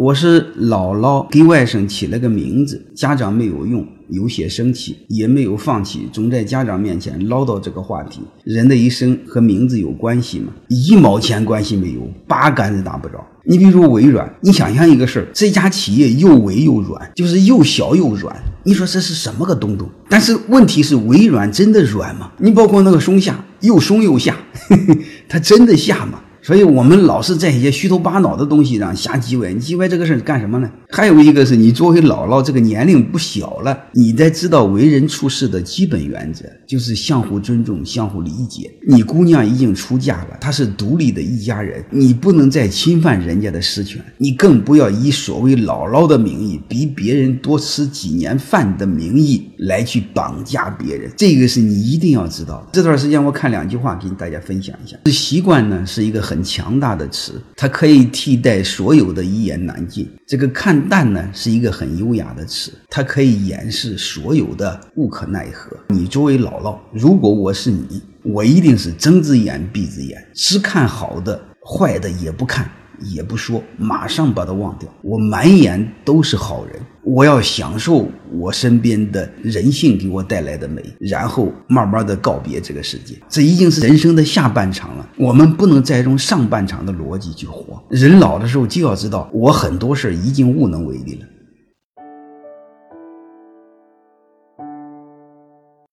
我是姥姥给外甥起了个名字，家长没有用，有些生气，也没有放弃，总在家长面前唠叨这个话题。人的一生和名字有关系吗？一毛钱关系没有，八竿子打不着。你比如微软，你想象一个事儿，这家企业又微又软，就是又小又软。你说这是什么个东东？但是问题是，微软真的软吗？你包括那个松下，又松又下，它真的下吗？所以我们老是在一些虚头巴脑的东西上瞎叽歪，你叽歪这个事儿干什么呢？还有一个是你作为姥姥，这个年龄不小了，你得知道为人处事的基本原则，就是相互尊重、相互理解。你姑娘已经出嫁了，她是独立的一家人，你不能再侵犯人家的私权，你更不要以所谓姥姥的名义，比别人多吃几年饭的名义来去绑架别人。这个是你一定要知道。这段时间我看两句话，给大家分享一下。习惯呢，是一个很。强大的词，它可以替代所有的一言难尽。这个看淡呢，是一个很优雅的词，它可以掩饰所有的无可奈何。你作为姥姥，如果我是你，我一定是睁只眼闭只眼，只看好的，坏的也不看。也不说，马上把它忘掉。我满眼都是好人，我要享受我身边的人性给我带来的美，然后慢慢的告别这个世界。这已经是人生的下半场了，我们不能再用上半场的逻辑去活。人老的时候就要知道，我很多事已经无能为力了。